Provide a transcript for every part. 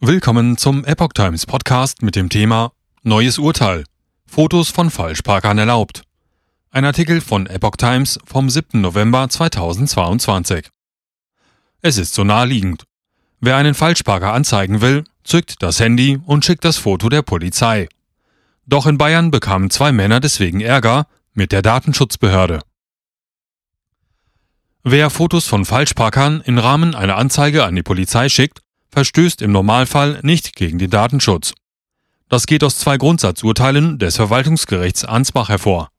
Willkommen zum Epoch Times Podcast mit dem Thema Neues Urteil. Fotos von Falschparkern erlaubt. Ein Artikel von Epoch Times vom 7. November 2022. Es ist so naheliegend. Wer einen Falschparker anzeigen will, zückt das Handy und schickt das Foto der Polizei. Doch in Bayern bekamen zwei Männer deswegen Ärger mit der Datenschutzbehörde. Wer Fotos von Falschparkern im Rahmen einer Anzeige an die Polizei schickt, verstößt im Normalfall nicht gegen den Datenschutz. Das geht aus zwei Grundsatzurteilen des Verwaltungsgerichts Ansbach hervor.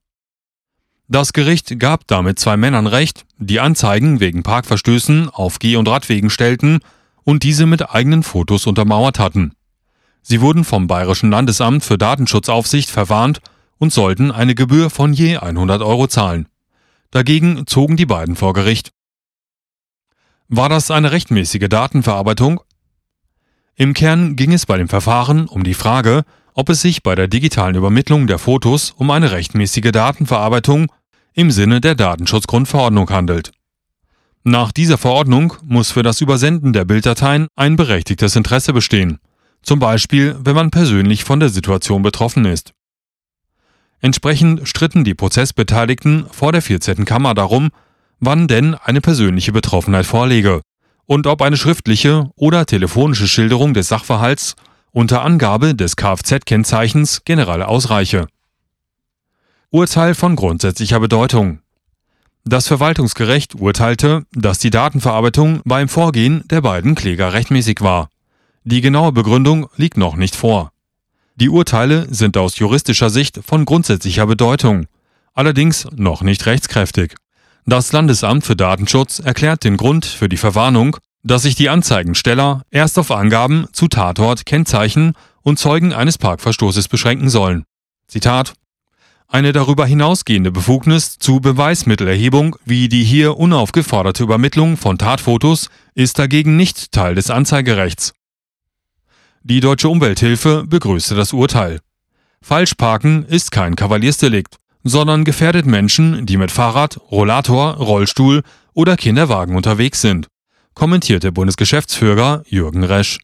Das Gericht gab damit zwei Männern Recht, die Anzeigen wegen Parkverstößen auf Geh- und Radwegen stellten und diese mit eigenen Fotos untermauert hatten. Sie wurden vom Bayerischen Landesamt für Datenschutzaufsicht verwarnt und sollten eine Gebühr von je 100 Euro zahlen. Dagegen zogen die beiden vor Gericht. War das eine rechtmäßige Datenverarbeitung? Im Kern ging es bei dem Verfahren um die Frage, ob es sich bei der digitalen Übermittlung der Fotos um eine rechtmäßige Datenverarbeitung im Sinne der Datenschutzgrundverordnung handelt. Nach dieser Verordnung muss für das Übersenden der Bilddateien ein berechtigtes Interesse bestehen, zum Beispiel wenn man persönlich von der Situation betroffen ist. Entsprechend stritten die Prozessbeteiligten vor der 14. Kammer darum, wann denn eine persönliche Betroffenheit vorlege und ob eine schriftliche oder telefonische Schilderung des Sachverhalts unter Angabe des Kfz-Kennzeichens generell ausreiche. Urteil von grundsätzlicher Bedeutung. Das Verwaltungsgericht urteilte, dass die Datenverarbeitung beim Vorgehen der beiden Kläger rechtmäßig war. Die genaue Begründung liegt noch nicht vor. Die Urteile sind aus juristischer Sicht von grundsätzlicher Bedeutung, allerdings noch nicht rechtskräftig. Das Landesamt für Datenschutz erklärt den Grund für die Verwarnung, dass sich die Anzeigensteller erst auf Angaben zu Tatort, Kennzeichen und Zeugen eines Parkverstoßes beschränken sollen. Zitat eine darüber hinausgehende Befugnis zu Beweismittelerhebung wie die hier unaufgeforderte Übermittlung von Tatfotos ist dagegen nicht Teil des Anzeigerechts. Die Deutsche Umwelthilfe begrüßte das Urteil. Falschparken ist kein Kavaliersdelikt sondern gefährdet Menschen, die mit Fahrrad, Rollator, Rollstuhl oder Kinderwagen unterwegs sind, kommentierte Bundesgeschäftsführer Jürgen Resch.